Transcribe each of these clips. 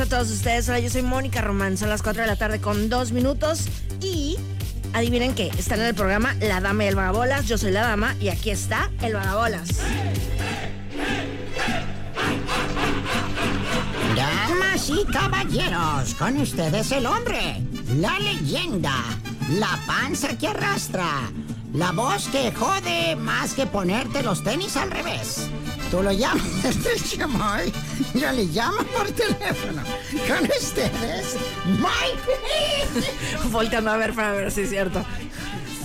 A todos ustedes. Hola, yo soy Mónica Román. Son las 4 de la tarde con 2 minutos. Y adivinen qué, están en el programa La Dama y el Vagabolas. Yo soy la dama y aquí está el Vagabolas. Damas y caballeros, con ustedes el hombre, la leyenda, la panza que arrastra, la voz que jode más que ponerte los tenis al revés. Tú lo llamas el chamoy, yo le llamo por teléfono. Con ustedes, Mike. Volteando a ver para ver si es cierto.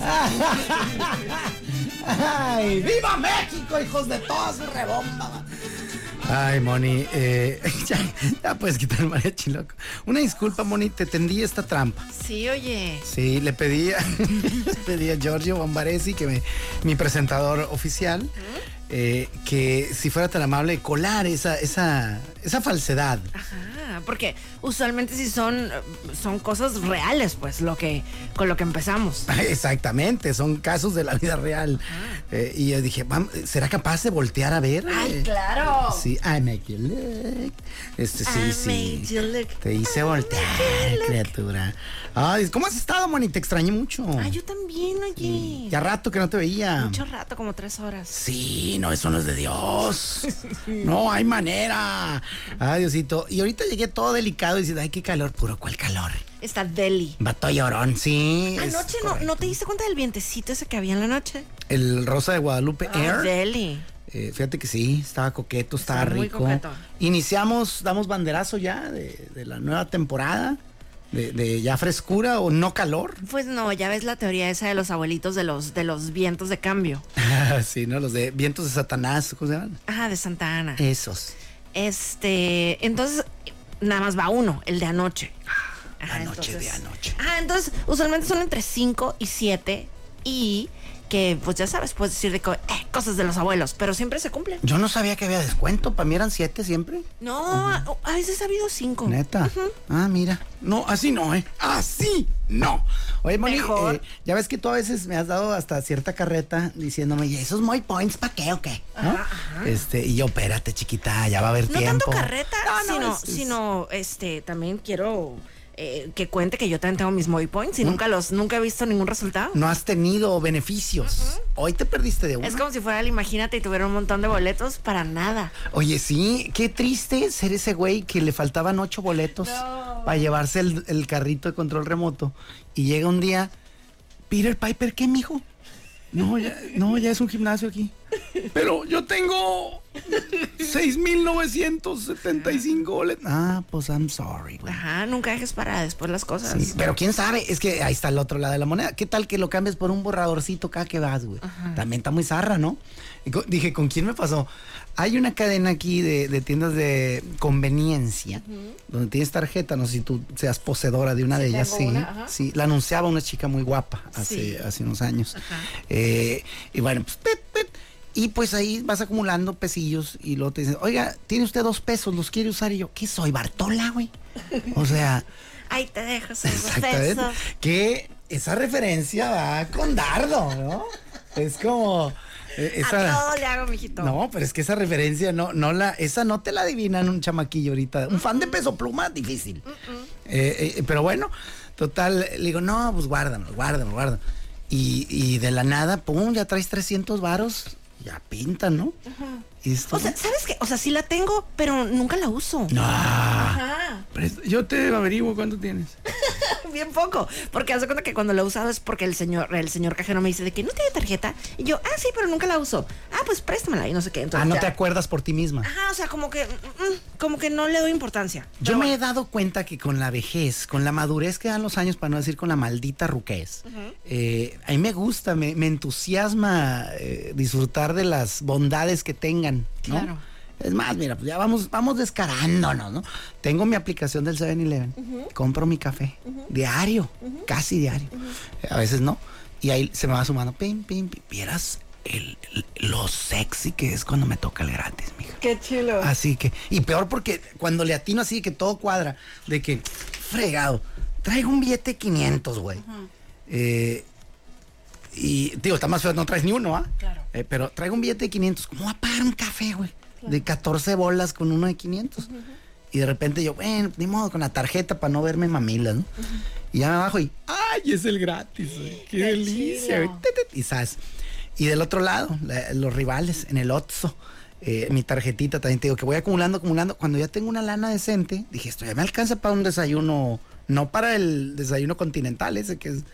¡Ay, viva México, hijos de todas rebomba! Ay, Moni, eh, ya, ya puedes quitar el mariachi, loco. Una disculpa, Moni, te tendí esta trampa. Sí, oye. Sí, le pedí a, le pedí a Giorgio Bombaresi, que me, mi presentador oficial, eh, que si fuera tan amable colar esa, esa, esa falsedad. Ajá, porque usualmente sí son, son cosas reales, pues, lo que, con lo que empezamos. Exactamente, son casos de la vida real. Eh, y yo dije, "Vam- ¿será capaz de voltear a ver? ¡Ay, Eh, claro! Sí, I make you look. Este, sí, I sí. made you look. Te hice voltear, criatura. Ay, ¿cómo has estado, Moni? Te extrañé mucho. Ay, yo también, oye. Ya rato que no te veía. Mucho rato, como tres horas. Sí, no, eso no es de Dios. No hay manera. Ay, Diosito. Y ahorita llegué todo delicado diciendo, ay, qué calor, puro, ¿cuál calor? Está Deli. Vato llorón, sí. Anoche no, correcto. ¿no te diste cuenta del vientecito ese que había en la noche? El Rosa de Guadalupe Air. Deli. Eh, fíjate que sí, estaba coqueto, estaba Está muy rico. coqueto. Iniciamos, damos banderazo ya de, de la nueva temporada, de, de ya frescura o no calor. Pues no, ya ves la teoría esa de los abuelitos de los, de los vientos de cambio. sí, ¿no? Los de vientos de Satanás, ¿cómo se llaman? Ajá, de Santa Ana. Esos. Este, entonces, nada más va uno, el de anoche. Ajá, Anoche de anoche. Ajá, entonces, usualmente son entre 5 y 7 y que, pues ya sabes, puedes decir de co- eh, cosas de los abuelos, pero siempre se cumplen. Yo no sabía que había descuento, para mí eran siete siempre. No, a- a veces ha habido 5. Neta. Ah, mira. No, así no, ¿eh? Así no. Oye, Moni, eh, ya ves que tú a veces me has dado hasta cierta carreta diciéndome, ¿y esos muy points para qué o qué? ¿No? Este, y yo, espérate, chiquita, ya va a haber No tiempo. tanto carreta, No, no, sino, es- sino, este, también quiero eh, que cuente que yo también tengo mis Moy Points y nunca los, nunca he visto ningún resultado. no has tenido beneficios. Hoy te perdiste de uno. Es como si fuera el Imagínate y tuviera un montón de boletos para nada. Oye, sí, qué triste ser ese güey que le faltaban ocho boletos para llevarse el, el carrito de control remoto. Y llega un día, Peter Piper, ¿qué, mijo? No, ya, no, ya es un gimnasio aquí. Pero yo tengo 6,975 boletos. Ah, pues I'm sorry, güey. Ajá, nunca dejes para después las cosas. Sí, pero quién sabe, es que ahí está el otro lado de la moneda. ¿Qué tal que lo cambies por un borradorcito cada que vas, güey? También está muy zarra, ¿no? Y co- dije, ¿con quién me pasó? Hay una cadena aquí de, de tiendas de conveniencia, donde tienes tarjeta, no sé si tú seas poseedora de una Sí, de ellas, sí. una. Sí, la anunciaba una chica muy guapa hace, Sí. hace unos años. Eh, y bueno, pues, pit, pit. Y pues ahí vas acumulando pesillos y luego te dicen, oiga, tiene usted dos pesos, los quiere usar. Y yo, ¿qué soy? ¿Bartola, güey? O sea, Ahí te dejo esos Exactamente. besos. Que esa referencia va con dardo, ¿no? Es como. A Esa, todo le hago, mijito. no, pero es que esa referencia no, no la, esa no te la adivinan un chamaquillo ahorita. Un fan de peso pluma, difícil. Eh, eh, pero bueno, total, le digo, no, pues guárdamelo, guárdamelo, guárdamelo. Y, y de la nada, pum, ya traes 300 varos, ya pintan, ¿no? Esto- O sea, ¿sabes qué? O sea, sí la tengo, pero nunca la uso. no. Ajá. Yo te averiguo cuánto tienes. Bien poco. Porque hace cuenta que cuando lo he usado es porque el señor, el señor cajero me dice de que no tiene tarjeta. Y yo, ah, sí, pero nunca la uso. Ah, pues préstamela y no sé qué. Entonces, Ah, no ya. te acuerdas por ti misma. Ajá, o sea, como que, mm, mm, como que no le doy importancia. Yo me he dado cuenta que con la vejez, con la madurez que dan los años, para no decir con la maldita ruquez, eh, a mí me gusta, me, me entusiasma eh, disfrutar de las bondades que tengan, ¿no? Claro. Es más, mira, pues ya vamos, vamos descarándonos, ¿no? Tengo mi aplicación del 7-Eleven, compro mi café, diario, casi diario. A veces no. Y ahí se me va sumando, pim, pim, pim. Vieras el- el- lo sexy que es cuando me toca el gratis, mija. Qué chulo. Así que, y peor porque cuando le atino así que todo cuadra, de que, fregado, traigo un billete de 500, güey. Eh, y, digo, está más feo, no traes ni uno, ¿ah? Claro. Eh, pero traigo un billete de 500, ¿cómo va a pagar un café, güey? De 14 bolas con uno de 500. Y de repente yo, bueno, ni modo, con la tarjeta para no verme mamilas, ¿no? Y ya me bajo y, ¡ay, es el gratis! güey! ¡Qué, delicia! güey! Y ¿sabes? Y del otro lado, la- los rivales en el Otso. eh, mi tarjetita también te digo que voy acumulando, acumulando. Cuando ya tengo una lana decente, dije, esto ya me alcanza para un desayuno, no para el desayuno continental, ese que es,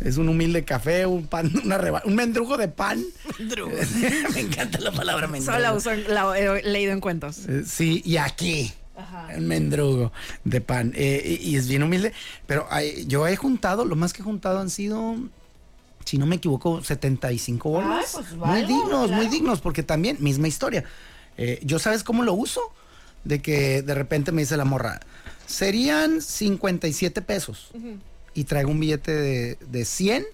es un humilde café, un pan, una reba- un mendrugo de pan. me encanta la palabra mendrugo. Solo la uso, la he leído en cuentos. Eh, Sí, y aquí. Ajá. Un mendrugo de pan. Eh, y, y es bien humilde. Pero ay, yo he juntado, lo más que he juntado han sido, si no me equivoco, 75 bolas. pues, muy dignos, muy dignos, porque también, misma historia. Eh, yo sabes cómo lo uso, de que de repente me dice la morra, serían 57 pesos. Y traigo un billete de, de 100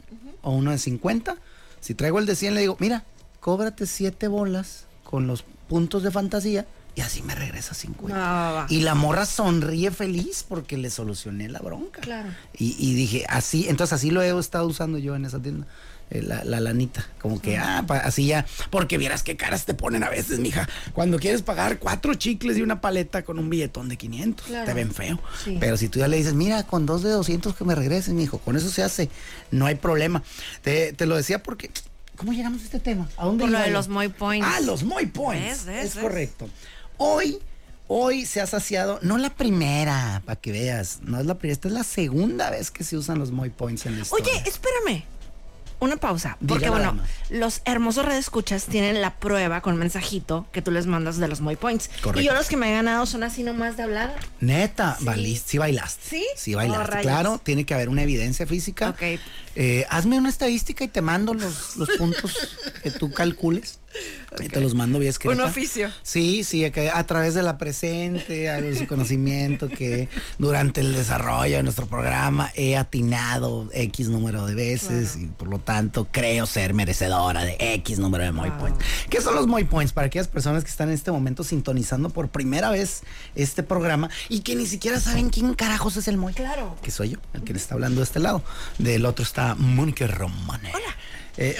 o uno de 50. Si traigo el de 100, le digo, mira, cóbrate 7 bolas con los puntos de fantasía y así me regresa 50. Va, va, va. Y la morra sonríe feliz porque le solucioné la bronca. Claro. Y, y dije, así, entonces así lo he estado usando yo en esa tienda. Eh, La, la lanita, como que, ah, pa- así ya, porque vieras qué caras te ponen a veces, mija. Cuando quieres pagar cuatro chicles y una paleta con un billetón de 500, Claro. te ven feo. Sí. Pero si tú ya le dices, mira, con dos de 200 que me regresen, mijo, con eso se hace, no hay problema. Te, te lo decía porque, ¿cómo llegamos a este tema? ¿A dónde Por lo de los Moy Points. Ah, los Moy Points. ¿Ves, ves, es correcto. Hoy, hoy se ha saciado, no la primera, para que veas, no es la primera, esta es la segunda vez que se usan los Moy Points en la historia. Oye, espérame. Una pausa. Porque, bueno, los hermosos redescuchas tienen la prueba con mensajito que tú les mandas de los Moy Points. Correcto. Y yo los que me he ganado son así nomás de hablada. Neta, valiste, sí bailaste. ¿Sí? Sí Oh, bailaste. rayos. claro, tiene que haber una evidencia física. Ok. Eh, hazme una estadística y te mando los, los puntos que tú calcules. Y te los mando bien escrita. Un oficio. Sí, sí, que a través de la presente, algo de su conocimiento que durante el desarrollo de nuestro programa he atinado X número de veces y por lo tanto creo ser merecedora de X número de Moy Points. ¿Qué son los Moy Points? Para aquellas personas que están en este momento sintonizando por primera vez este programa y que ni siquiera saben quién carajos es el Moy. Claro. Que soy yo, el que le está hablando de este lado. Del otro está Mónica Romane. Hola.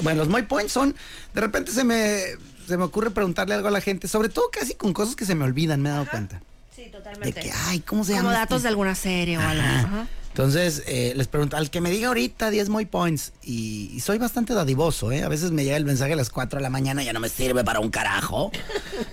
Bueno, los Moy Points son, de repente se me, se me ocurre preguntarle algo a la gente, sobre todo casi con cosas que se me olvidan, me he dado cuenta. Sí, De totalmente. que, ay, ¿cómo se Como llama? datos este? de alguna serie o algo. Ajá. Entonces, eh, les pregunto, al que me diga ahorita 10 Moy Points, y, y soy bastante dadivoso, ¿eh? A veces me llega el mensaje a las 4 de la mañana, ya no me sirve para un carajo.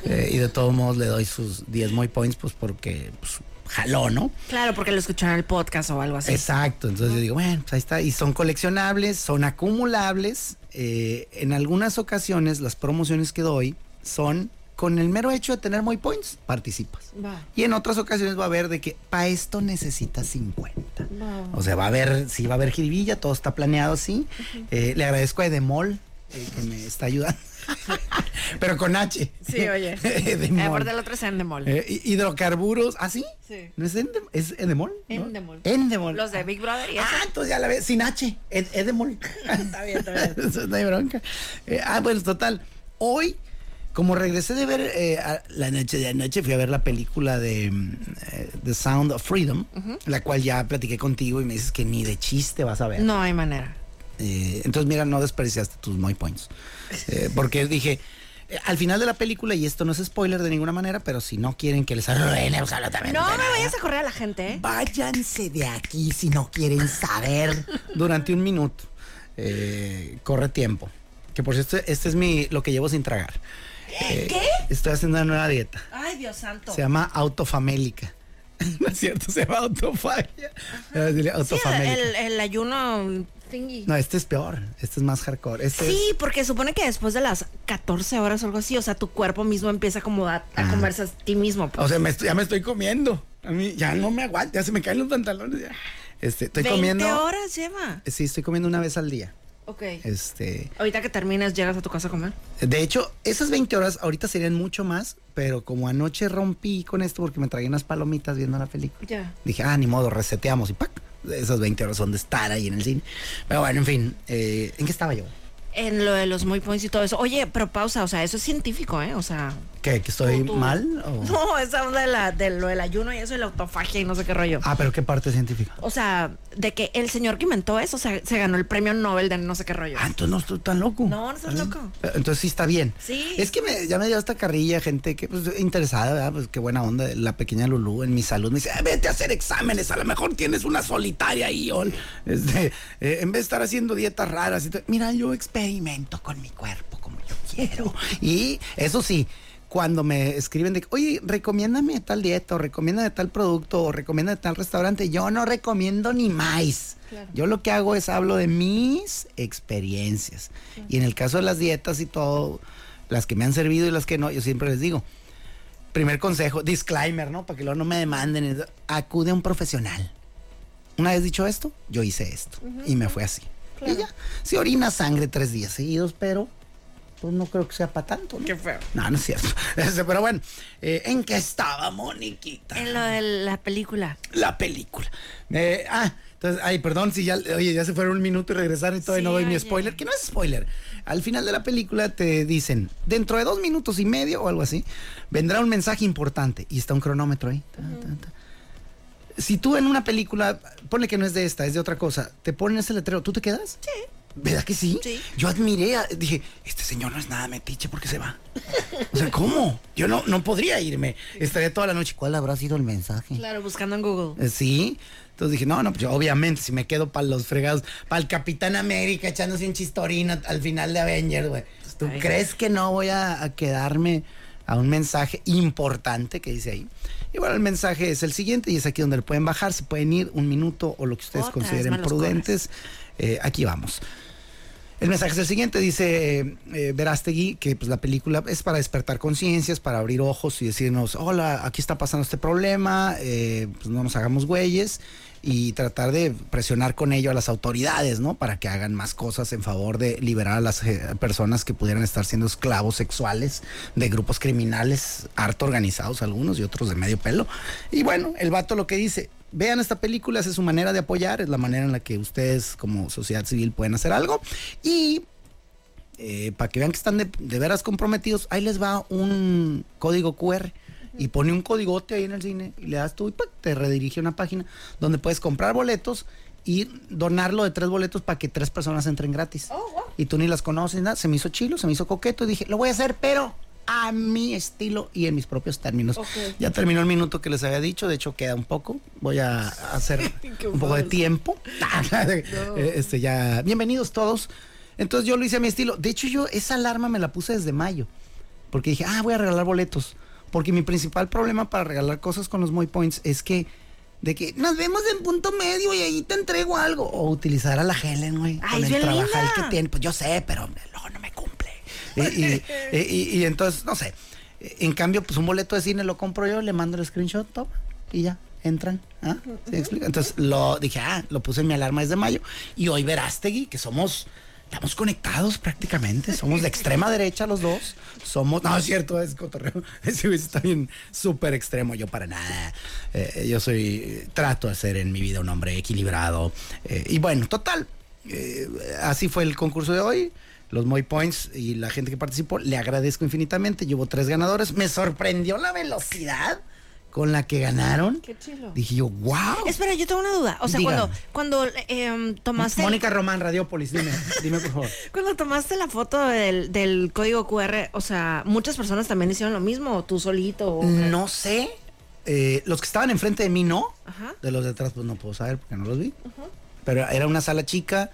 Eh, y de todos modos le doy sus 10 Moy Points, pues porque pues, jaló, ¿no? Claro, porque lo escucharon en el podcast o algo así. Exacto, entonces yo digo, bueno, pues ahí está. Y son coleccionables, son acumulables. eh, en algunas ocasiones las promociones que doy son con el mero hecho de tener muy points, participas. Y en otras ocasiones va a haber de que para esto necesitas 50. Va. O sea, va a haber, sí va a haber jiribilla, todo está planeado así. Eh, le agradezco a Edemol eh, que me está ayudando. Pero con H. Sí, oye. Edemol. Aparte el otro es Endemol. Eh, hi- hidrocarburos, ¿ah, sí? Sí. ¿No es, Endem- es Endemol? ¿no? Endemol. Endemol. Los de Big Brother y eso. Ah, entonces ya la ves, sin H, Ed- Edemol. Está bien, está bien. Eso no hay bronca. Eh, ah, bueno, total. Hoy, como regresé de ver eh, a- la noche de anoche, fui a ver la película de mm, eh, The Sound of Freedom, la cual ya platiqué contigo y me dices que ni de chiste vas a ver. No hay manera. Eh, entonces, mira, no desperdiciaste tus Moy Points. Eh, porque dije, eh, al final de la película, y esto no es spoiler de ninguna manera, pero si no quieren que les arruine absolutamente No me vayas a correr a la gente, ¿eh? Váyanse de aquí si no quieren saber durante un minuto. Eh, corre tiempo. Que por cierto, este es mi lo que llevo sin tragar. Eh, ¿Qué? Estoy haciendo una nueva dieta. Ay, Dios santo. Se llama autofamélica. no es cierto, se llama autofagia. Sí, autofamélica. el, el ayuno No, este es peor. Este es más hardcore. Este Sí, es- porque supone que después de las 14 horas o algo así, o sea, tu cuerpo mismo empieza como a, a comerse a ti mismo. pues. O sea, me estoy- ya me estoy comiendo. A mí ya no me aguanta, ya se me caen los pantalones. ya. Este, estoy 20 comiendo. horas lleva. Sí, estoy comiendo una vez al día. Ok. Este, Ahorita que terminas, llegas a tu casa a comer. de hecho, esas 20 horas ahorita serían mucho más, pero como anoche rompí con esto porque me traía unas palomitas viendo la película. Ya. Dije, ah, ni modo, reseteamos y ¡pac! Esas 20 horas son de estar ahí en el cine. Pero bueno, en fin, eh, ¿en qué estaba yo? En lo de los muy points y todo eso. Oye, pero pausa, o sea, eso es científico, ¿eh? O sea. ¿Qué? ¿Que estoy tú- tú- mal? o- No, esa onda de, la, de lo del ayuno y eso, y la autofagia y no sé qué rollo. Ah, pero ¿qué parte científica? O sea, de que el señor que inventó eso, o sea, se ganó el premio Nobel de no sé qué rollo. Ah, entonces no estoy tan loco. No, no estás Ah, loco. Entonces sí está bien. Sí. Es que me, ya me dio esta carrilla gente que pues interesada, ¿verdad? Pues qué buena onda. La pequeña Lulú en mi salud me dice, "Ah, vete a hacer exámenes, a lo mejor tienes una solitaria ahí. o, este, eh, en vez de estar haciendo dietas raras. y todo". Mira, yo experimento con mi cuerpo como yo quiero. y eso sí. Cuando me escriben de, oye, recomiéndame tal dieta, o recomiéndame tal producto, o recomiéndame tal restaurante, yo no recomiendo ni más. Yo lo que hago es hablo de mis experiencias. Y en el caso de las dietas y todo, las que me han servido y las que no, yo siempre les digo, primer consejo, disclaimer, ¿no? Para que luego no me demanden, acude a un profesional. Una vez dicho esto, yo hice esto. Y me fue así. Y ya, si orina sangre tres días seguidos, pero pues no creo que sea para tanto. ¿no? Qué feo. No, no es cierto. Este, Pero bueno, eh, ¿en qué estaba, Moniquita? En lo de la película. la película. Eh, ah, entonces, ay, perdón si ya, oye, ya se fueron un minuto y regresaron y todavía Sí, no doy mi spoiler, que no es spoiler. Al final de la película te dicen, dentro de dos minutos y medio o algo así, vendrá un mensaje importante y está un cronómetro ahí. Ta, ta, ta. Si tú en una película, ponle que no es de esta, es de otra cosa, te ponen ese letrero, ¿tú te quedas? Sí. ¿Verdad que sí? Sí. Yo admiré, a- dije, este señor no es nada metiche porque se va. O sea, ¿cómo? Yo no, no podría irme. Estaría toda la noche. ¿Cuál habrá sido el mensaje? Claro, buscando en Google. Eh, Sí. Entonces dije, no, no, pues yo, obviamente, si me quedo para los fregados, para el Capitán América echándose un chistorino al final de Avengers, güey. ¿Tú Ay. crees que no voy a, a quedarme a un mensaje importante que dice ahí? Y bueno, el mensaje es el siguiente y es aquí donde lo pueden bajar, se pueden ir un minuto o lo que ustedes Otra consideren prudentes. Eh, aquí vamos. El mensaje es el siguiente, dice eh, Verástegui, que pues la película es para despertar conciencias, para abrir ojos y decirnos, hola, aquí está pasando este problema, eh, pues no nos hagamos güeyes y tratar de presionar con ello a las autoridades, ¿no? Para que hagan más cosas en favor de liberar a las eh, personas que pudieran estar siendo esclavos sexuales de grupos criminales, harto organizados algunos y otros de medio pelo. Y bueno, el vato lo que dice, vean esta película, es su manera de apoyar, es la manera en la que ustedes como sociedad civil pueden hacer algo. Y eh, para que vean que están de veras comprometidos, ahí les va un código QR. Y pone un códigote ahí en el cine y le das tú y ¡pac! te redirige a una página donde puedes comprar boletos y donarlo de tres boletos para que tres personas entren gratis. Y tú ni las conoces, nada. Se me hizo chilo, se me hizo coqueto y dije, lo voy a hacer, pero a mi estilo y en mis propios términos. Ya terminó el minuto que les había dicho, de hecho queda un poco. Voy a hacer un poco de tiempo. Eh, Este ya, bienvenidos todos. Entonces yo lo hice a mi estilo. De hecho, yo esa alarma me la puse desde mayo. Porque dije, ah, voy a regalar boletos. Porque mi principal problema para regalar cosas con los Moy Points es que, de que nos vemos en punto medio y ahí te entrego algo. O utilizar a la Helen, güey. Ay, Con el linda. que tiene. Pues yo sé, pero hombre, luego no me cumple. Y, y- y- y entonces, no sé. En cambio, pues un boleto de cine lo compro yo, le mando el screenshot, toma, y ya, entran. ¿Ah? ¿Sí me explico? Entonces lo dije, ah, lo puse en mi alarma desde mayo. Y hoy Verástegui, que somos, estamos conectados prácticamente, somos de extrema derecha los dos. Somos, no es cierto, es cotorreo. Ese güey está bien súper extremo, yo para nada. Eh, yo soy, trato de ser en mi vida un hombre equilibrado. Eh, y bueno, total, eh, así fue el concurso de hoy. Los Moy Points y la gente que participó, le agradezco infinitamente. Llevo tres ganadores. Me sorprendió la velocidad con la que ganaron. Qué chilo. Dije yo, wow. Espera, yo tengo una duda. O sea, cuando, cuando em, tomaste. Mónica Román, Radiopolis, dime, dime por favor. Cuando tomaste la foto del, del código QR, o sea, muchas personas también hicieron lo mismo, o tú solito. o- No sé. eh, los que estaban enfrente de mí no. Ajá. De los de atrás, pues no puedo saber porque no los vi. Pero era una sala chica.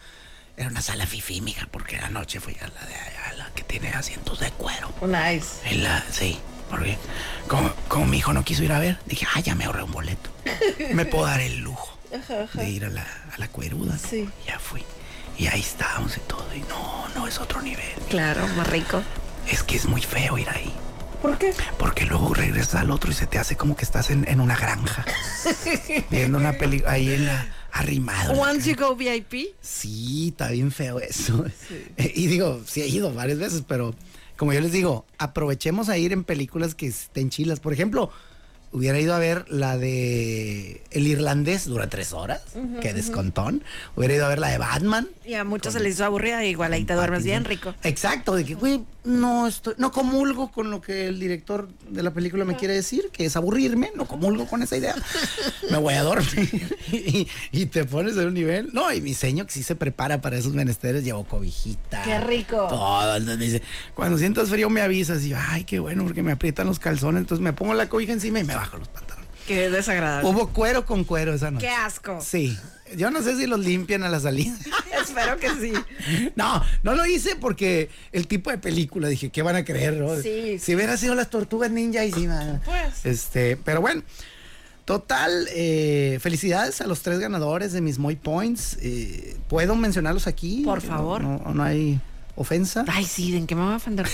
Era una sala fifi, mija, porque anoche fui a la de allá, la que tiene asientos de cuero. Oh, nice. En la, sí. Porque como, como mi hijo no quiso ir a ver, dije, ah, ya me ahorré un boleto. Me puedo dar el lujo de ir a la, a la cueruda. ¿no? Sí. Ya fui. Y ahí estábamos y todo. Y no, no es otro nivel. Claro, más rico. Es que es muy feo ir ahí. ¿Por qué? Porque luego regresas al otro y se te hace como que estás en, en una granja. viendo una película ahí en la arrimado. Once you go VIP. Sí, está bien feo eso. Y digo, sí he ido varias veces, pero como yo les digo, aprovechemos a ir en películas que estén chilas. Por ejemplo, hubiera ido a ver la de El Irlandés, dura tres horas, que descontón. Hubiera ido a ver la de Batman. Y a muchos se les hizo aburrida, igual ahí te duermes bien rico. Exacto, de que, güey, no estoy, no comulgo con lo que el director de la película me quiere decir, que es aburrirme, no comulgo con esa idea. Me voy a dormir y, y te pones en un nivel. No, y mi seño que sí se prepara para esos menesteres, llevo cobijita. ¡Qué rico! Todo, entonces me dice, cuando sientas frío me avisas y yo, ay, qué bueno, porque me aprietan los calzones, entonces me pongo la cobija encima y me bajo los pantalones. Qué desagradable. Hubo cuero con cuero esa noche. ¡Qué asco! Sí, yo no sé si los limpian a la salida. Espero que sí. No, no lo hice porque el tipo de película, dije, ¿qué van a creer? no? Sí, Si hubiera sido las tortugas ninja y sí. Pues. Este, pero bueno. Total, eh, felicidades a los tres ganadores de mis Moy Points. Eh, ¿Puedo mencionarlos aquí? Por favor. No, no hay ofensa. Ay, sí, ¿en qué me voy a ofender?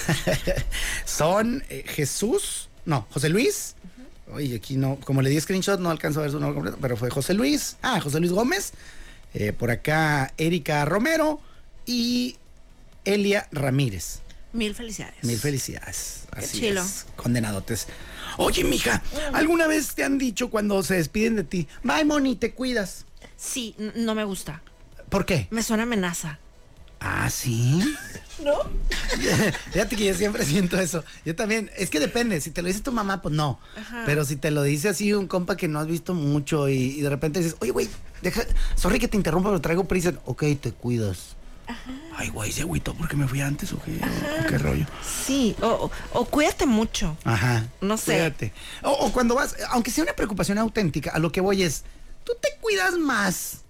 Son eh, Jesús, no, José Luis. Oye, aquí no, como le di screenshot, no alcanzo a ver su nombre completo, pero fue José Luis. Ah, José Luis Gómez. Eh, por acá, Erika Romero y Elia Ramírez. Mil felicidades. Mil felicidades. Qué Así chilo. es, condenadotes. Oye, mija, ¿alguna vez te han dicho cuando se despiden de ti, bye, Moni, te cuidas? Sí, no me gusta. ¿Por qué? Me suena amenaza. Ah, sí. ¿No? Fíjate que yo siempre siento eso. Yo también, es que depende, si te lo dice tu mamá, pues no. Ajá. Pero si te lo dice así un compa que no has visto mucho y, y de repente dices, oye, güey, deja, sorry que te interrumpa, pero traigo prisa. Ok, te cuidas. Ay, güey, se agüitó porque me fui antes o qué, o qué rollo. Sí, o, o- o cuídate mucho. Ajá. No sé. Cuídate. O cuando vas, aunque sea una preocupación auténtica, a lo que voy es, ¿tú te cuidas más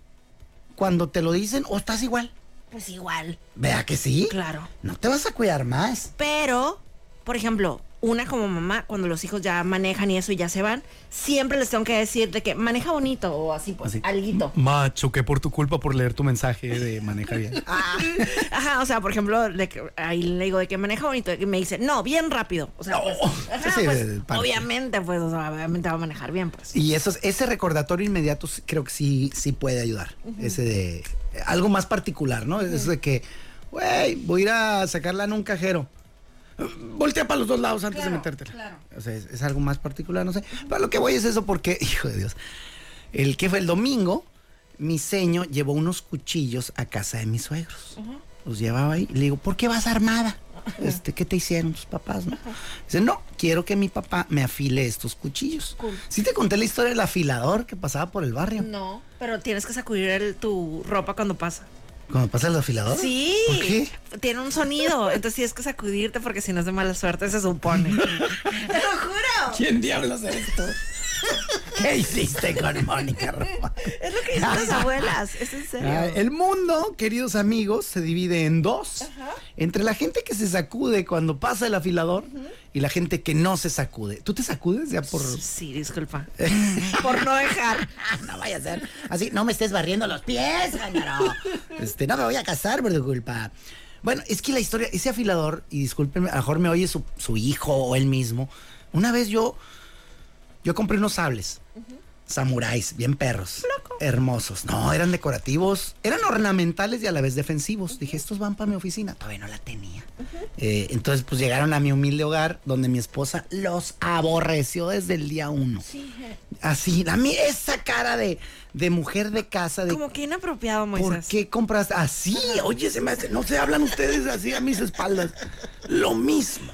cuando te lo dicen o estás igual? Pues igual. Vea que sí. Claro. No te vas a cuidar más. Pero, por ejemplo, una como mamá, cuando los hijos ya manejan y eso y ya se van, siempre les tengo que decir de que maneja bonito o así, pues, Así. alguito. Ma, choqué por tu culpa por leer tu mensaje de maneja bien. Ajá, o sea, por ejemplo, de que, ahí le digo de que maneja bonito y me dice, no, bien rápido. O sea, pues, ajá, Sí, pues, parque. obviamente, pues, o sea, obviamente va a manejar bien, pues. Y eso, es- ese recordatorio inmediato creo que sí, sí puede ayudar. Ese de algo más particular, ¿no? Eso de que, güey, voy a ir a sacarla en un cajero. Voltea para los dos lados antes Claro, de metértela. claro. O sea, es, es algo más particular, no sé. Pero lo que voy es eso porque, hijo de Dios, el que fue el domingo, mi seño llevó unos cuchillos a casa de mis suegros. Los llevaba ahí. Y le digo, ¿por qué vas armada? Este, ¿Qué te hicieron tus papás? No? Dice, no, quiero que mi papá me afile estos cuchillos. Cool. Sí te conté la historia del afilador que pasaba por el barrio. No, pero tienes que sacudir el- tu ropa cuando pasa. Cuando pasa el afilador. Sí. ¿Por qué? Tiene un sonido, entonces tienes que sacudirte porque si no es de mala suerte, se supone. ¡Te lo juro! ¿Quién diablos es esto? ¿Qué hiciste con Mónica Román? Es lo que dicen las abuelas, es en serio. Ah, el mundo, queridos amigos, se divide en dos. Entre la gente que se sacude cuando pasa el afilador y la gente que no se sacude. ¿Tú te sacudes ya por...? Sí, disculpa. Por no dejar. No vaya a ser así, no me estés barriendo los pies, Jañaro. Este, no me voy a casar por tu culpa. Bueno, es que la historia, ese afilador, y discúlpenme, a lo mejor me oye su, su hijo o él mismo. Una vez yo, yo compré unos sables. Samuráis, bien perros. Hermosos. No, eran decorativos. Eran ornamentales y a la vez defensivos. Dije, estos van para mi oficina. Todavía no la tenía. Eh, entonces, pues llegaron a mi humilde hogar donde mi esposa los aborreció desde el día uno. Así, a mí esa cara de, de mujer de casa, de Como que inapropiado, ¿por Moisés. qué compras así? Oye, se me hace, no se hablan ustedes así a mis espaldas. Lo mismo.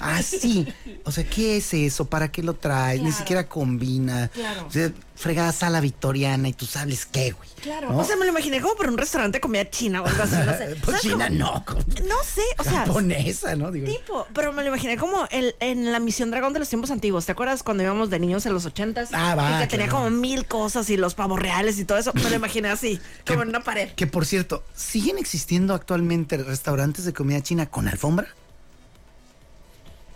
Así. O sea, ¿qué es eso? ¿Para qué lo traes? Ni siquiera combina. Claro. O sea, fregada sala victoriana y tú sabes qué, güey. Claro. ¿No? O sea, me lo imaginé como por un restaurante de comida china o algo así, no sé. Pues ¿Sabes China no. No sé, o sea, japonesa, ¿no? Digo, tipo, pero me lo imaginé como el, en la misión dragón de los tiempos antiguos. ¿Te acuerdas cuando íbamos de niños en los ochentas? Ah, va, Y que tenía como mil cosas y los pavos reales y todo eso. Me lo imaginé así, como en una pared. Que por cierto, ¿siguen existiendo actualmente restaurantes de comida china con alfombra?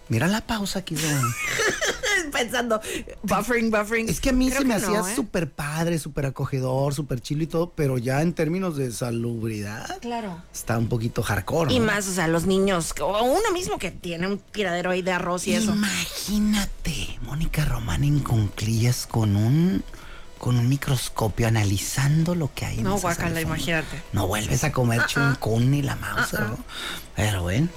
Mira la pausa aquí, Ron. Pensando, buffering, buffering. Es que a mí Creo se me que hacía no, ¿eh? súper padre, súper acogedor, súper chilo y todo, pero ya en términos de salubridad Claro. está un poquito hardcore. Y ¿no? más, o sea, los niños, o uno mismo que tiene un tiradero ahí de arroz y eso. Imagínate, Mónica Román en conclillas con un con un microscopio analizando lo que hay en No, guacala, imagínate. No vuelves a comer chuncún ni la mouse, ¿no? Pero bueno.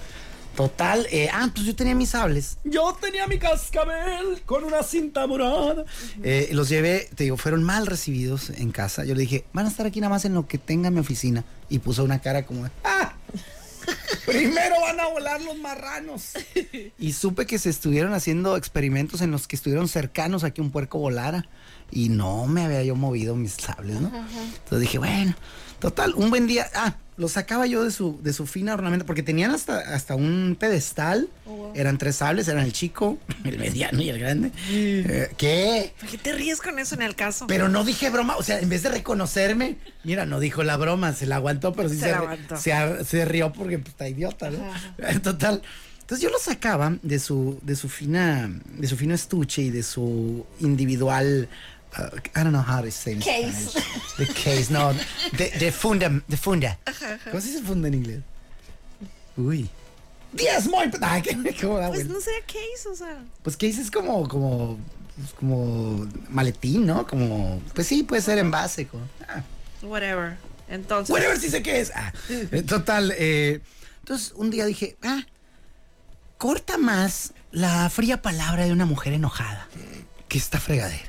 Total, eh, ah, pues yo tenía mis sables. Yo tenía mi cascabel con una cinta morada. Eh, los llevé, te digo, fueron mal recibidos en casa. Yo le dije, van a estar aquí nada más en lo que tenga mi oficina. Y puso una cara como de, ¡ah! Primero van a volar los marranos. Y supe que se estuvieron haciendo experimentos en los que estuvieron cercanos a que un puerco volara. Y no me había yo movido mis sables, ¿no? Entonces dije, bueno, total, un buen día. Ah, los sacaba yo de su, de su fina ornamento, porque tenían hasta, hasta un pedestal. Eran tres sables, eran el chico, el mediano y el grande. Eh, ¿Qué? ¿Por qué te ríes con eso en el caso? Pero no dije broma, o sea, en vez de reconocerme, mira, no dijo la broma, se la aguantó, pero sí Se aguantó. se rió porque pues, está idiota, ¿no? Total. Entonces yo lo sacaba de su, de su fina, de su fino estuche y de su individual, uh, I don't know how to say in Case. Spanish. The case, no, de, de funda, de funda. ¿Cómo se dice funda en inglés? Uy. Diez muy... Ay, ¿cómo da Pues no qué hizo, o sea. Pues case es como, como, pues, como maletín, ¿no? Como, pues sí, puede ser envase. Como, ah, Whatever. Entonces. whatever, sí sé qué es. Ah, total, eh, entonces un día dije, ah, corta más la fría palabra de una mujer enojada que esta fregadera.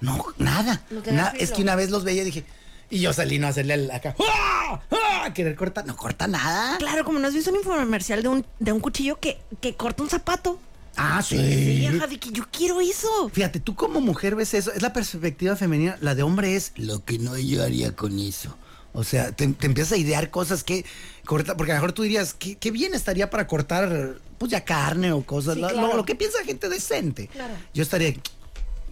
No, nada. Na- es que una vez los veía y dije, y yo salí no a hacerle el- acá, ¡ah! ¡ah! querer cortar, no corta nada. Claro, como no has visto un infomercial de un, de un cuchillo que, que corta un zapato. Ah, sí. De que yo quiero eso. Fíjate, tú como mujer ves eso, es la perspectiva femenina, la de hombre es lo que no yo haría con eso. O sea, te, te empiezas a idear cosas que corta, porque a lo mejor tú dirías, ¿qué, qué bien estaría para cortar, pues ya carne o cosas, Sí, lo, claro. lo- lo que piensa gente decente. Claro. Yo estaría,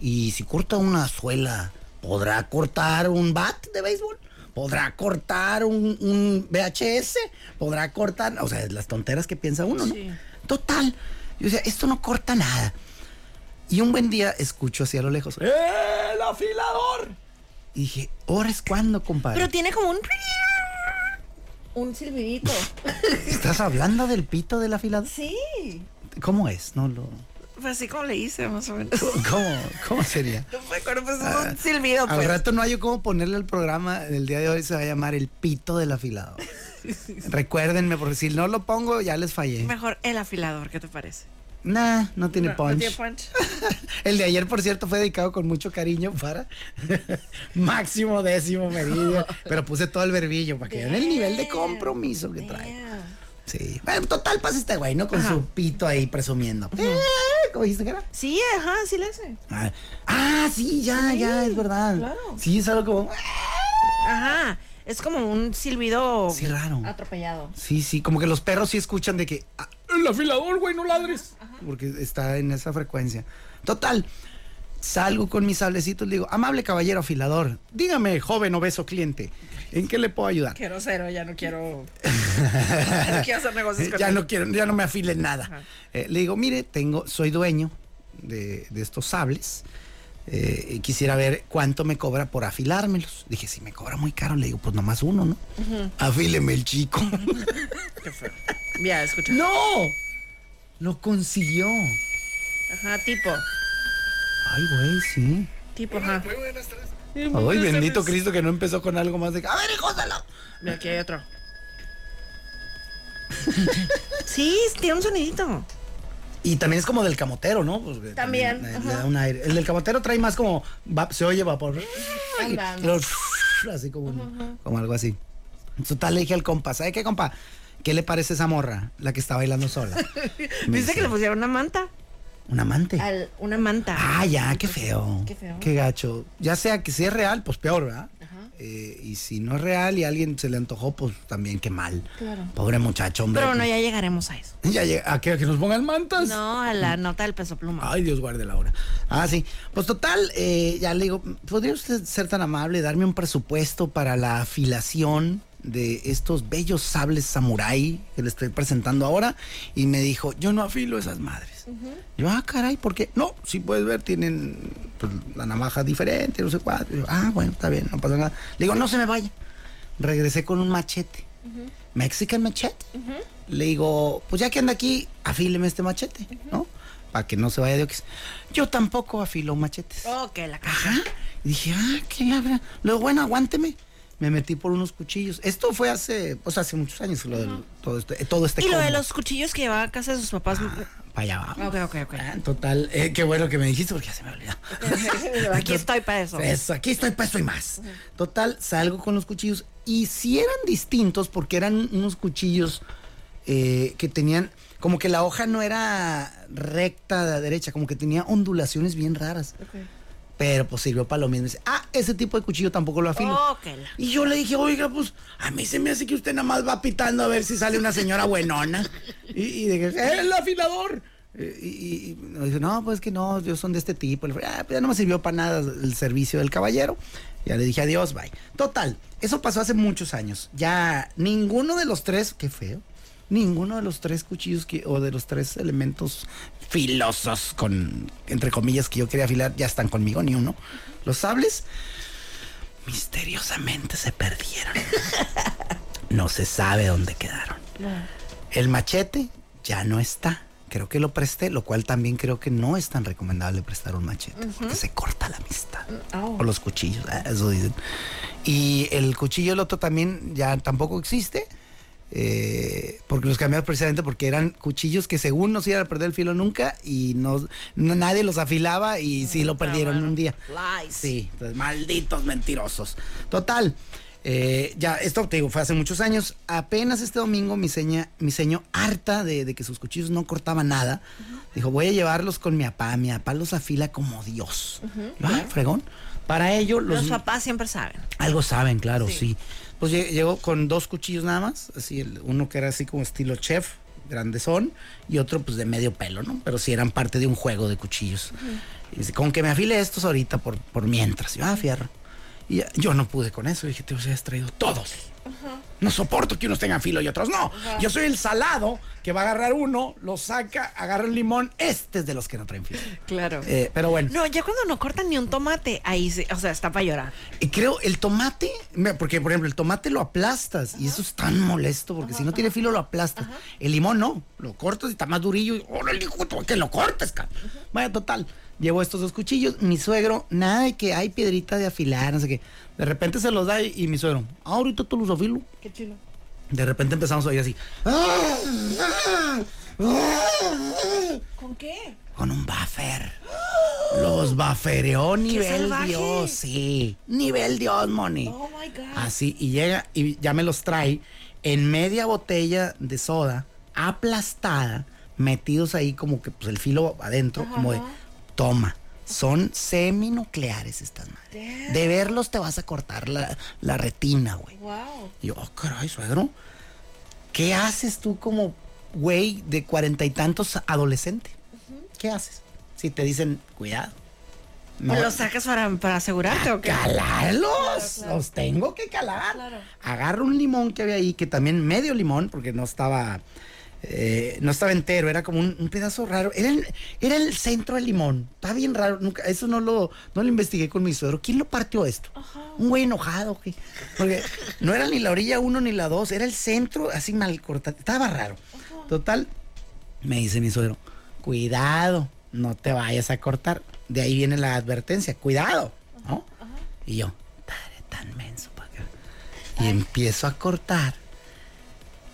y si corta una suela, ¿podrá cortar un bat de béisbol? ¿Podrá cortar un, un VHS? ¿Podrá cortar? O sea, las tonteras que piensa uno, ¿no? Sí. Total. Yo decía, esto no corta nada. Y un buen día escucho hacia lo lejos, ¡El afilador! Y dije, ¿ahora es cuándo, compadre? Pero tiene como un. Un silbidito. ¿Estás hablando del pito del afilador? Sí. ¿Cómo es? No lo... Pues así como le hice, más o menos. ¿Cómo, cómo sería? No me acuerdo, pues es un silbido, Al pues. rato no hay cómo ponerle el programa del día de hoy, se va a llamar el pito del afilador. Recuérdenme, porque si no lo pongo ya les fallé. Mejor el afilador, ¿qué te parece? Nah, no tiene No, no punch. tiene punch. El de ayer, por cierto, fue dedicado con mucho cariño para máximo décimo meridio. Pero puse todo el verbillo para que vean el nivel de compromiso que trae. Sí. Bueno, total pasa este güey, ¿no? Con su pito ahí presumiendo. Eh, ¿Cómo dijiste que era? Sí, ajá, sí le hace. Ah, ah, sí, ya, ya, es verdad. claro. Sí, es algo como. Ajá. Es como un silbido Sí, raro. atropellado. Sí, sí, como que los perros sí escuchan de que. "Ah, el afilador, güey, no ladres. Porque está en esa frecuencia. Total. Salgo con mis sablecitos, le digo, amable caballero afilador, dígame, joven obeso cliente, ¿en qué le puedo ayudar? Qué grosero, ya no quiero. ya no quiero hacer negocios con ya él. no quiero, ya no me afilen nada. Ajá. Eh, le digo, mire, tengo, soy dueño de, de estos sables. eh, y quisiera ver cuánto me cobra por afilármelos. Dije, si me cobra muy caro, le digo, pues nomás uno, ¿no? Afíleme el chico. Qué feo. Ya, escucha. ¡No! Lo consiguió. Ajá, tipo. Ay, güey, sí. Tipo, ajá. Ay, bendito Cristo que no empezó con algo más de. A ver, hijos de la-". Mira, aquí hay otro. sí, tiene un sonidito. Y también es como del camotero, ¿no? Pues, que También, le- ajá. le da un aire. El del camotero trae más como. va- se oye vapor. Así como, como algo así. Total, le dije al compa, ¿sabe qué, compa? ¿Qué le parece esa morra? La que está bailando sola. Me Dice que le pusieron una manta. ¿Un amante? Al, una manta. Ah, ya, qué feo. Qué feo. Qué gacho. Ya sea que si es real, pues peor, ¿verdad? Ajá. Eh, y si no es real y a alguien se le antojó, pues también qué mal. Claro. Pobre muchacho, hombre. Pero bueno, ya llegaremos a eso. Ya ¿A qué? ¿A que nos pongan mantas? No, a la nota del peso pluma. Ay, Dios guarde la hora. Ah, sí. Pues total, eh, ya le digo, ¿podría usted ser tan amable, darme un presupuesto para la afilación de estos bellos sables samurái que le estoy presentando ahora y me dijo, yo no afilo esas madres. Yo, ah, caray, ¿por qué? No, si puedes ver, tienen pues, la navaja diferente, no sé cuál. Yo, ah, bueno, está bien, no pasa nada. Le digo, no se me vaya. Regresé con un machete. Mexican machete. Le digo, pues ya que anda aquí, afíleme este machete, ¿no? Para que no se vaya de oquis. Yo tampoco afilo machetes. Ok, la caja. Ajá. Y dije, ah, qué labra. Luego, bueno, aguánteme. Me metí por unos cuchillos. Esto fue hace, pues hace muchos años, lo del- todo este, todo este Y lo de los cuchillos que llevaba a casa de sus papás. Para allá vamos. Ok, ok, ok. Ah, total, eh, qué bueno que me dijiste porque ya se me olvidó. Aquí estoy para eso. Eso, aquí estoy para eso y más. Total, salgo con los cuchillos y si eran distintos porque eran unos cuchillos eh, que tenían, como que la hoja no era recta de derecha, como que tenía ondulaciones bien raras. Pero pues sirvió para lo mismo. Dice, ah, ese tipo de cuchillo tampoco lo afilo. La- Y yo le dije, oiga, pues a mí se me hace que usted nada más va pitando a ver si sale una señora buenona. Y, y dije, ¡eh, el afilador! Y, y- dice, no, pues que no, yo son de este tipo. Le dije, ah, pues ya no me sirvió para nada el servicio del caballero. Ya le dije adiós, bye. Total, eso pasó hace muchos años. Ya ninguno de los tres, qué feo, ninguno de los tres cuchillos que, o de los tres elementos filosos, con, entre comillas, que yo quería afilar, ya están conmigo, ni uno. Los sables misteriosamente se perdieron. No se sabe dónde quedaron. El machete ya no está. Creo que lo presté, lo cual también creo que no es tan recomendable prestar un machete, porque se corta la amistad. Oh. O los cuchillos, ah, eso dicen. Y el cuchillo, el otro también ya tampoco existe. Eh, porque los cambiaron precisamente porque eran cuchillos que según no se iban a perder el filo nunca y no, no- nadie los afilaba y sí lo perdieron un día. Lies. Sí, entonces, malditos mentirosos. Total. eh, ya, esto te digo, fue hace muchos años. Apenas este domingo mi seña, mi seño, harta de, de que sus cuchillos no cortaban nada, dijo, voy a llevarlos con mi papá. Mi papá los afila como Dios. "Ah, fregón. Para ello, los, Los papás siempre saben. algo saben, claro, sí. Pues lle- llegó con dos cuchillos nada más, así el- uno que era así como estilo chef, grandezón, y otro pues de medio pelo, ¿no? Pero sí eran parte de un juego de cuchillos. Y dice, con que me afile estos ahorita por, por mientras. Y yo, ah, fierro. Y yo no pude con eso, dije, te los has traído todos. No soporto que unos tengan filo y otros no. Yo soy el salado que va a agarrar uno, lo saca, agarra el limón. Este es de los que no traen filo. Claro. Eh, pero bueno. No, ya cuando no cortan ni un tomate, ahí sí, o sea, está para llorar. Y creo, el tomate, porque por ejemplo, el tomate lo aplastas y eso es tan molesto porque si no tiene filo lo aplastas. El limón no, lo cortas y está más durillo y órale, hijo, tú, que lo cortes, cabrón. Vaya, total. Llevo estos dos cuchillos, mi suegro, nada de que hay piedrita de afilar, no sé qué. De repente se los da y, y mi suegro, "Ah, ahorita tú los afilo. Qué chulo. De repente empezamos a oír así. ¿Con qué? Con un buffer. Los buffereó nivel salvaje! Dios, sí. Nivel Dios, Moni. Oh my God. Así, y llega y ya me los trae en media botella de soda, aplastada, metidos ahí como que pues el filo adentro, como de, toma. Son seminucleares estas madres. De verlos te vas a cortar la, la retina, güey. Wow. Y yo, oh, caray, suegro. ¿Qué haces tú como güey de cuarenta y tantos adolescente? ¿Qué haces? Si te dicen, cuidado. No, ¿Los sacas para, para asegurarte o qué? calarlos, los tengo que calar. Agarro un limón que había ahí, que también medio limón, porque no estaba, eh, no estaba entero, era como un, un pedazo raro. Era el, era el centro del limón. Está bien raro, nunca, eso no lo, no lo investigué con mi suegro. ¿Quién lo partió esto? Un güey enojado, güey. Porque no era ni la orilla uno ni la dos, era el centro así mal cortado. Estaba raro. Total, me dice mi suegro, cuidado, no te vayas a cortar. De ahí viene la advertencia, cuidado, ¿no? Y yo, "Padre, tan menso pa' acá". Y empiezo a cortar.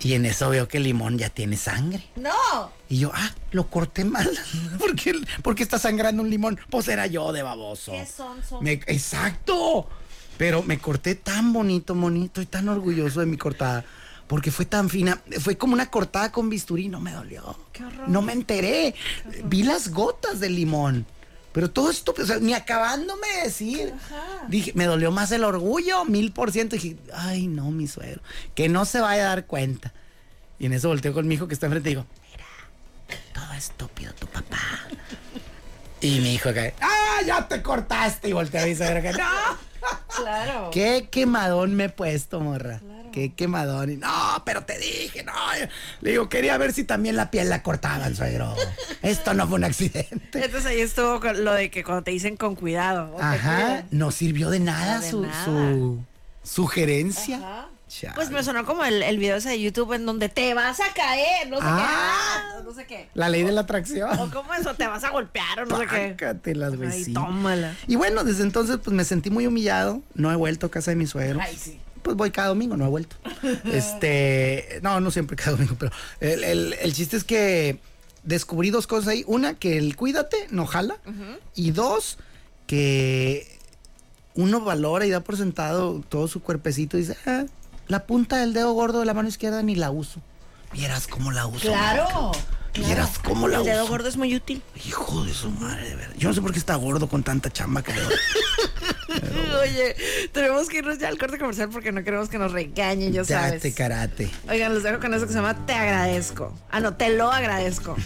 Y en eso veo que el limón ya tiene sangre. No. Y yo, ah, lo corté mal. ¿Por qué, por qué está sangrando un limón? Pues era yo de baboso. ¿Qué? Me- exacto. Pero me corté tan bonito, bonito y tan orgulloso de mi cortada. Porque fue tan fina. Fue como una cortada con bisturí. No me dolió. Qué horror. No me enteré. Vi las gotas del limón. Pero todo esto, o sea, ni acabándome de decir. Dije, me dolió más el orgullo, mil por ciento. Dije, ay, no, mi suegro. Que no se vaya a dar cuenta. Y en eso volteo con mi hijo que está enfrente y digo, mira, todo estúpido tu papá. Y mi hijo acá, ¡ah, ya te cortaste! Y mi suegro que, ¡no! Claro. Qué quemadón me he puesto, morra. Qué qué quemadón. Y, no, pero te dije, no. Le digo, quería ver si también la piel la cortaban, suegro. Esto no fue un accidente. Entonces ahí estuvo con lo de que cuando te dicen con cuidado. o Ajá, no sirvió de nada, de su, nada. su sugerencia. Ajá. Chale. Pues me sonó como el, el video ese de YouTube en donde te vas a caer, no sé Ah. qué. ah, no sé qué. La ley de la O atracción. como eso, te vas a golpear o no sé qué. Güey, Ay, tómala. Y bueno, desde entonces pues me sentí muy humillado. No he vuelto a casa de mi suegro. Ay, sí. Pues voy cada domingo, no he vuelto. Este, no, no siempre cada domingo, pero el, el- el chiste es que descubrí dos cosas ahí. Una, que el cuídate no jala. Y dos, que uno valora y da por sentado todo su cuerpecito y dice, "Ah, la punta del dedo gordo de la mano izquierda ni la uso. Vieras cómo la uso. Claro. Vieras cómo la El dedo uso. gordo es muy útil. Hijo de su madre, de verdad. Yo no sé por qué está gordo con tanta chamba que le doy. Oye, tenemos que irnos ya al corte comercial porque no queremos que nos regañen, ya sabes. Date karate. Oigan, los dejo con eso que se llama Te agradezco. Ah, no, te lo agradezco.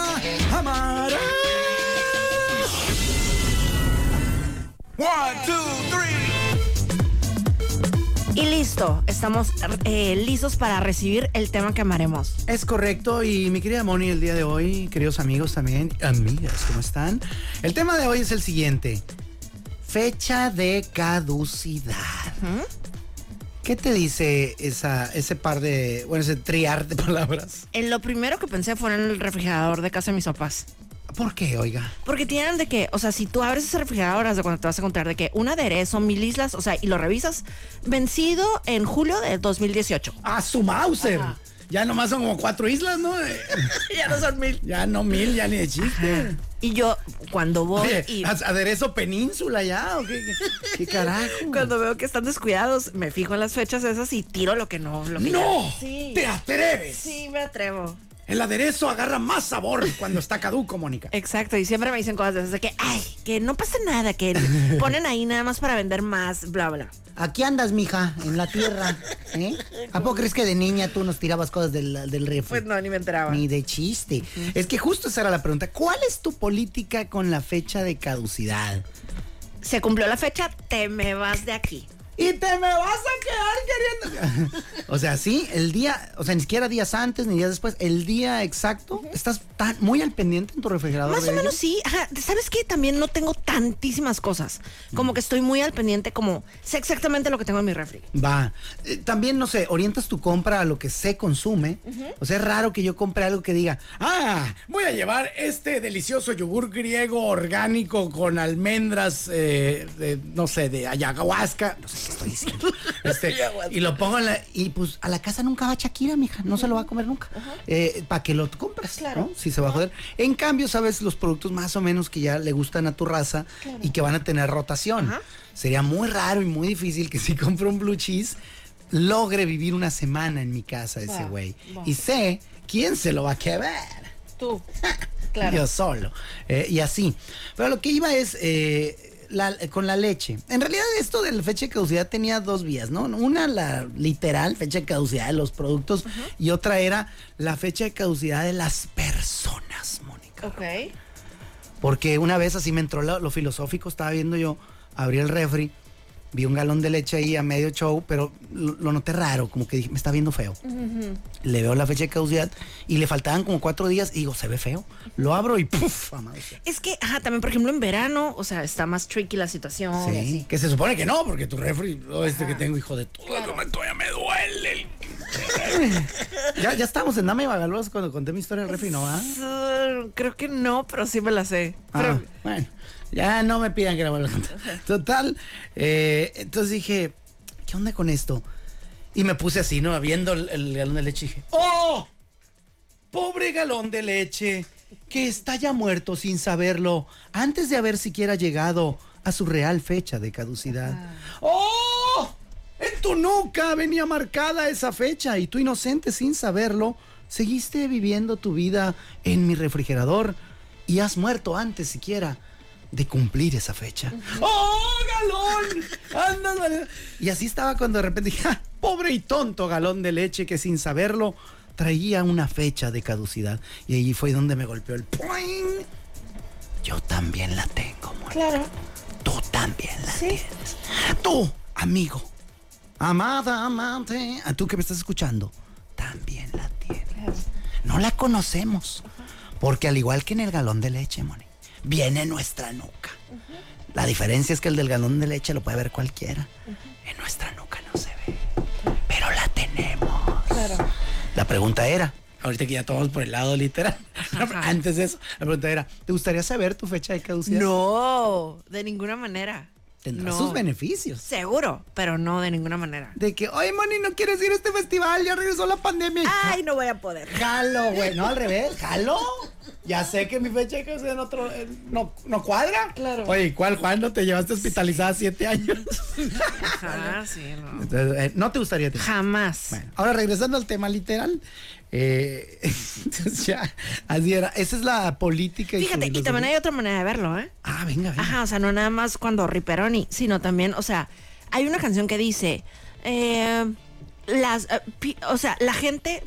One, two, three. Y listo, estamos eh, listos para recibir el tema que amaremos. Es correcto, y mi querida Moni, el día de hoy, queridos amigos también, amigas, ¿cómo están? El tema de hoy es el siguiente: fecha de caducidad. ¿Qué te dice esa, ese par de, bueno, ese triar de palabras? En lo primero que pensé fue en el refrigerador de casa de mis papás. ¿Por qué, oiga? Porque tienen de que, o sea, si tú abres ese refrigerador, de cuando te vas a encontrar de que un aderezo, mil islas, o sea, y lo revisas, vencido en julio de 2018. ¡Ah, su Mauser! Ajá. Ya nomás son como cuatro islas, ¿no? Eh, ya no son mil. ya no mil, ya ni de chiste. Y yo, cuando voy Oye, y ¿ad- ¿aderezo península ya o qué? ¿Qué, qué carajo? cuando veo que están descuidados, me fijo en las fechas esas y tiro lo que no. Lo que ¡No! ya- Sí. ¡Te atreves! Sí, me atrevo. El aderezo agarra más sabor cuando está caduco, Mónica. Exacto, y siempre me dicen cosas de esas de que, ay, que no pasa nada, que ponen ahí nada más para vender más, bla, bla. Aquí andas, mija, en la tierra. ¿eh? ¿A poco crees que de niña tú nos tirabas cosas del, del refri? Pues no, ni me enteraba. Ni de chiste. Es que justo esa era la pregunta. ¿Cuál es tu política con la fecha de caducidad? Se cumplió la fecha, te me vas de aquí. Y te me vas a quedar queriendo. o sea, sí, el día, o sea, ni siquiera días antes ni días después, el día exacto, estás tan muy al pendiente en tu refrigerador. Más o ello? menos sí. Ajá, ¿Sabes qué? También no tengo tantísimas cosas. Como que estoy muy al pendiente, como sé exactamente lo que tengo en mi refri. Va. Eh, también, no sé, orientas tu compra a lo que se consume. O sea, es raro que yo compre algo que diga, ah, voy a llevar este delicioso yogur griego orgánico con almendras, eh, de, no sé, de ayahuasca. No sé qué estoy diciendo. Este, y lo pongo en la... Y pues a la casa nunca va Shakira, mija. No se lo va a comer nunca. ¿Para que lo compras? Claro. ¿no? Si se va a joder. En cambio, sabes los productos más o menos que ya le gustan a tu raza y que van a tener rotación. Ajá. Sería muy raro y muy difícil que si compro un blue cheese logre vivir una semana en mi casa ese güey. Y sé quién se lo va a quedar. Tú. Yo solo. Eh, y así. Pero lo que iba es eh, la- con la leche. En realidad esto de la fecha de caducidad tenía dos vías, ¿no? Una, la literal fecha de caducidad de los productos y otra era la fecha de caducidad de las personas, Mónica. Ok. Porque una vez así me entró lo, lo filosófico, estaba viendo yo, abrí el refri, vi un galón de leche ahí a medio show, pero lo, lo noté raro, como que dije, me está viendo feo. Le veo la fecha de caducidad y le faltaban como cuatro días y digo, se ve feo. Lo abro y ¡puf! Es que, ajá, también, por ejemplo, en verano, o sea, está más tricky la situación. Sí, así. que se supone que no, porque tu refri, oh, este que tengo, hijo de todo, todavía me duele. ya, ya estamos en Dame y Bagalúas cuando conté mi historia del refri, ¿no? ah? Creo que no, pero sí me la sé. Ah, Pero, bueno, ya no me pidan que la vuelva a. Total, eh, entonces dije, ¿qué onda con esto? Y me puse así, ¿no? Viendo el, el galón de leche dije, ¡Oh! Pobre galón de leche, que está ya muerto sin saberlo, antes de haber siquiera llegado a su real fecha de caducidad. ¡Oh! En tu nuca venía marcada esa fecha y tú inocente sin saberlo, seguiste viviendo tu vida en mi refrigerador y has muerto antes siquiera de cumplir esa fecha. ¡Oh, galón! Vale- Y así estaba cuando de repente dije, "Ah, pobre y tonto galón de leche que sin saberlo traía una fecha de caducidad. Y ahí fue donde me golpeó el ¡puing! Yo también la tengo, Mónica. Claro. Tú también la tienes. Tú, amigo. Amada, amante. A tú que me estás escuchando, también la tienes. No la conocemos. Porque al igual que en el galón de leche, Moni, viene en nuestra nuca. La diferencia es que el del galón de leche lo puede ver cualquiera. En nuestra nuca no se ve. Pero la tenemos. La pregunta era, ahorita que ya tomamos por el lado literal, antes de eso, la pregunta era, ¿te gustaría saber tu fecha de caducidad? No, de ninguna manera. Tendrá No. sus beneficios. Seguro, pero no de ninguna manera. De que, oye, Moni, no quieres ir a este festival, ya regresó la pandemia. Ay, no voy a poder. Jalo, güey, no al revés, jalo. Ya sé que mi fecha caducidad en otro, no, no cuadra. Claro. Oye, ¿y ¿cuál, Juan? ¿No te llevaste hospitalizada siete años? Ajá, sí, no. Entonces, eh, ¿No te gustaría tener? Jamás. Bueno, ahora regresando al tema literal. Eh, entonces ya, así era. Esa es la política. Fíjate, y también hay otra manera de verlo, ¿eh? Ah, venga, venga. Ajá, o sea, no nada más cuando Riperoni, sino también, o sea, hay una canción que dice, eh, las, eh, pi- o sea, la gente,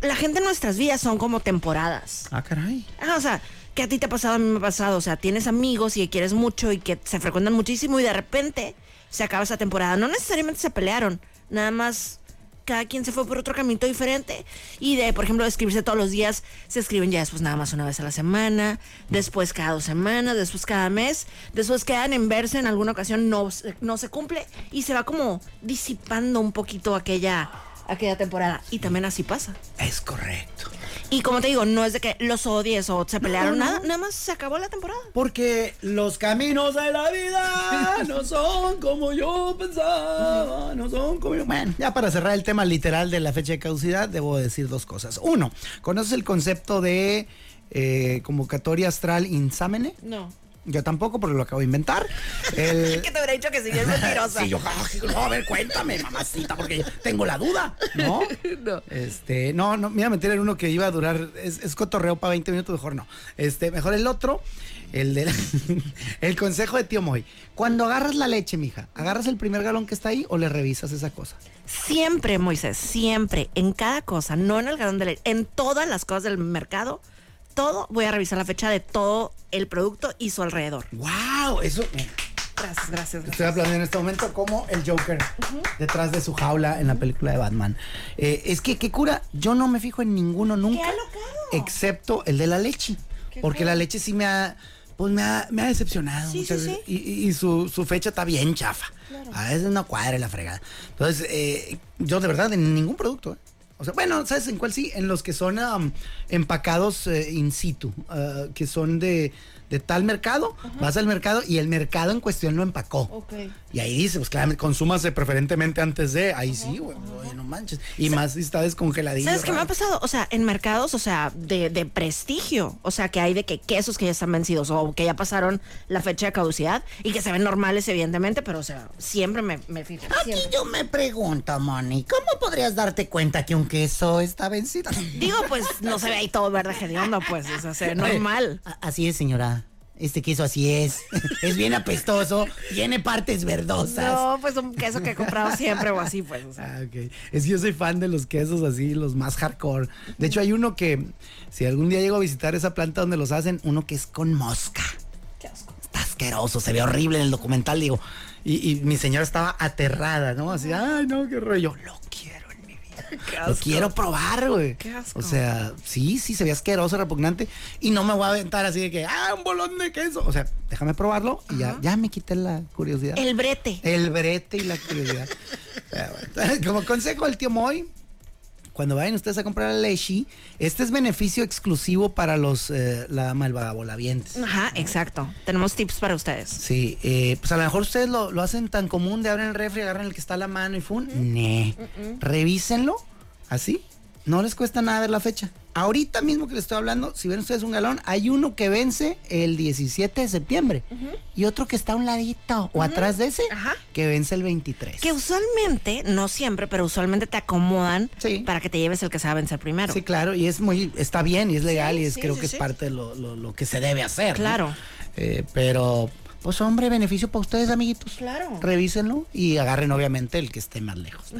la gente en nuestras vidas son como temporadas. Ah, caray. Ah, o sea, que a ti te ha pasado, a mí me ha pasado, o sea, tienes amigos y que quieres mucho y que se frecuentan muchísimo y de repente se acaba esa temporada. No necesariamente se pelearon, nada más cada quien se fue por otro caminito diferente. Y de, por ejemplo, escribirse todos los días, se escriben ya después nada más una vez a la semana, después cada dos semanas, después cada mes, después quedan en verse en alguna ocasión, no, no se cumple y se va como disipando un poquito aquella, aquella temporada y también así pasa. Es correcto. Y como te digo, no es de que los odies o se pelearon, nada, nada más se acabó la temporada. Porque los caminos de la vida no son como yo pensaba, no son como yo. Bueno, ya para cerrar el tema literal de la fecha de caducidad, debo decir dos cosas. Uno, ¿conoces el concepto de eh, convocatoria astral insámene? No. Yo tampoco, porque lo acabo de inventar. El- Que te hubiera dicho que sí, es mentirosa. Sí, yo, ah, no, a ver, cuéntame, mamacita, porque tengo la duda, ¿no? No. Este, no, no, me iba a meter en uno que iba a durar, es, es cotorreo para 20 minutos, mejor no. Este, mejor el otro, el de el consejo de tío Moy. Cuando agarras la leche, mija, ¿agarras el primer galón que está ahí o le revisas esa cosa? Siempre, Moisés, siempre, en cada cosa, no en el galón de leche, en todas las cosas del mercado, todo, voy a revisar la fecha de todo el producto y su alrededor. ¡Wow! Eso, Gracias, gracias, gracias. Estoy hablando en este momento como el Joker detrás de su jaula en la película de Batman. Eh, es que, qué cura, yo no me fijo en ninguno nunca, alocado! excepto el de la leche. Porque la leche sí me ha, pues me ha, me ha decepcionado. Sí, muchas sí, veces. Y, su, su fecha está bien chafa. A veces no cuadra la fregada. Entonces, eh, yo de verdad, en ningún producto, ¿eh? O sea, bueno, ¿sabes en cuál sí? En los que son am, empacados eh, in situ, ah, que son de, de tal mercado, vas al mercado y el mercado en cuestión lo empacó. Y ahí dice, pues claro, consúmase preferentemente antes de, ahí sí, güey, no manches. Y más si está descongeladillo. ¿Sabes qué me ha pasado? O sea, en mercados, o sea, de, de prestigio. O sea, que hay de que quesos que ya están vencidos o que ya pasaron la fecha de caducidad y que se ven normales, evidentemente, pero, o sea, siempre me, me fijo. Aquí siempre. yo me pregunto, Moni, ¿cómo podrías darte cuenta que un queso está vencido? Digo, pues no se ve ahí todo verde hediondo, pues, o sea, se ve normal. Así es, señora. Este queso así es. Es bien apestoso, tiene partes verdosas. No, pues un queso que he comprado siempre o así, pues. o sea. Ah, ok. Es que yo soy fan de los quesos así, los más hardcore. De hecho, hay uno que, si algún día llego a visitar esa planta donde los hacen, uno que es con mosca. Está asqueroso, se ve horrible en el documental, digo. Y, y mi señora estaba aterrada, ¿no? Así, ay, no, qué rollo. Lo quiero. Lo quiero probar, güey. Qué asco. O sea, sí, sí, se ve asqueroso, repugnante. Y no me voy a aventar así de que, ah, un bolón de queso. O sea, déjame probarlo y ya, ya me quité la curiosidad. El brete. El brete y la curiosidad. Como consejo del tío Moy, cuando vayan ustedes a comprar la leche, este es beneficio exclusivo para los eh, la malvagabolavientes. Ajá, exacto. Tenemos tips para ustedes. Sí, eh, pues a lo mejor ustedes lo, lo hacen tan común de abren el refri, agarran el que está a la mano y fun. Ne. Revísenlo, así. No les cuesta nada ver la fecha. Ahorita mismo que les estoy hablando, si ven ustedes un galón, hay uno que vence el 17 de septiembre y otro que está a un ladito o atrás de ese Ajá. que vence el 23. Que usualmente, no siempre, pero usualmente te acomodan Sí. para que te lleves el que se va a vencer primero. Sí, claro, y es muy, está bien y es legal Sí, y es sí, creo que es parte de lo, lo- lo que se debe hacer. ¿no? Claro. Eh, pero, pues hombre, beneficio para ustedes, amiguitos. Claro. Revísenlo y agarren obviamente el que esté más lejos.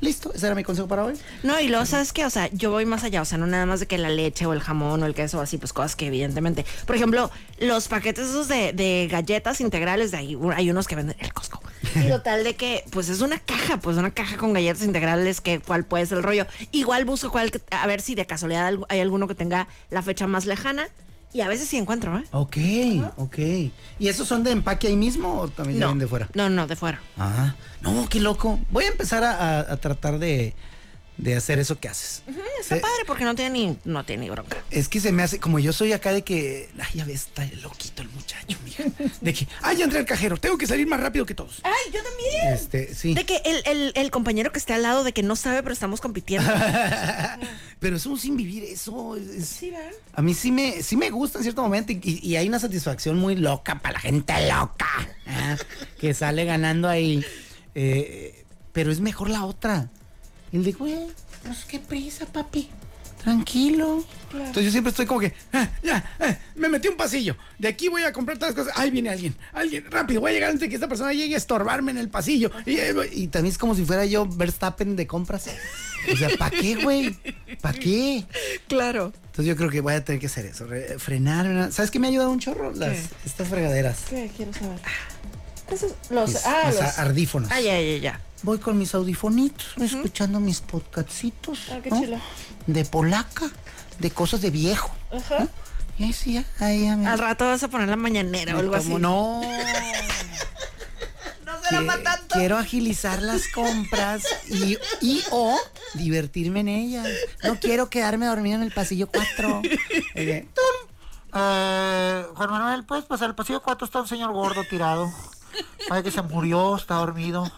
Listo, ese era mi consejo para hoy. No, y luego, ¿sabes qué? O sea, yo voy más allá, o sea, no nada más de que la leche o el jamón o el queso, así, pues cosas que evidentemente. Por ejemplo, los paquetes esos de, de galletas integrales, de ahí hay unos que venden el Costco. Y total de que, pues es una caja, pues una caja con galletas integrales, que cuál puede ser el rollo. Igual busco cuál, que- a ver si de casualidad hay alguno que tenga la fecha más lejana. Y a veces sí encuentro, ¿eh? Ok, ok. ¿Y esos son de empaque ahí mismo o también vienen de fuera? No, no, de fuera. Ah, no, qué loco. Voy a empezar a, a- a tratar de, de hacer eso que haces. Está Se- padre porque no tiene ni, no tiene ni bronca. Es que se me hace, como yo soy acá de que, ay, ya ves, está loquito el muchacho, mija. De que, ay, ya entré al cajero, tengo que salir más rápido que todos. ¡Ay, yo también! Este, sí. De que el, el, el compañero que esté al lado de que no sabe, pero estamos compitiendo. Pero es un sin vivir, eso es- es- Sí, ¿verdad? A mí sí me, sí me gusta en cierto momento y, y hay una satisfacción muy loca para la gente loca ¿ah? que sale ganando ahí. Eh, pero es mejor la otra. El de, güey, pues qué prisa, papi. Tranquilo. Entonces yo siempre estoy como que, "Ah, ya, ah, me metí un pasillo. De aquí voy a comprar todas las cosas. Ahí viene alguien, alguien, rápido, voy a llegar antes de que esta persona llegue a estorbarme en el pasillo. Y, eh, y también es como si fuera yo Verstappen de compras. O sea, ¿para qué, güey? ¿Para qué? Claro. Entonces yo creo que voy a tener que hacer eso, re- frenar. ¿Sabes qué me ha ayudado un chorro? Las, estas fregaderas. ¿Qué quiero saber? Esos- los, Mis- ah, mis los. ardífonos. Ah, ya, ya, ya. Voy con mis audifonitos, escuchando mis podcastcitos. Ah, qué ¿no? chulo. De polaca, de cosas de viejo. Ajá. Y ahí sí, ahí ya me... Al rato vas a poner la mañanera o algo así. No. No será para tanto. Quiero agilizar las compras y, y o divertirme en ellas. No quiero quedarme dormido en el pasillo 4. Eh, Juan Manuel, ¿puedes pasar el pasillo 4? Está un señor gordo tirado. Parece que se murió, está dormido.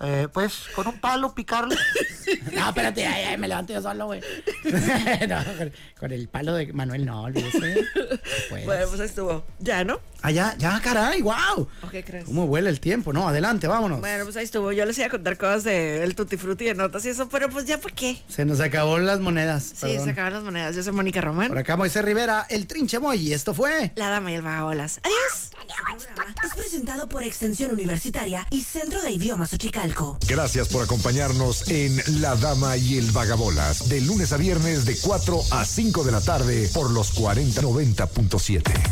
Eh, pues, con un palo picarle. No, espérate, ay, ay, me levanto yo solo, güey. no, con, con el palo de Manuel, no, olvídese. Pues. Bueno, pues ahí estuvo. Ya, ¿no? Ah, ya, ya, caray, wow. ¿O qué crees? ¿Cómo vuela el tiempo? No, adelante, vámonos. Bueno, pues ahí estuvo. Yo les iba a contar cosas del Tutti Frutti de notas y eso, pero pues ya, ¿por qué? Se nos acabó las monedas. Sí, perdón. se acaban las monedas. Yo soy Mónica Román. Por acá Moisés Rivera, el trinche Moy, y esto fue. La dama y el vagabolas. Adiós. Es presentado por Extensión Universitaria y Centro de Idiomas Ochicalco. Gracias por acompañarnos en La Dama y el Vagabolas, de lunes a viernes de 4 a 5 de la tarde por los 4090.7.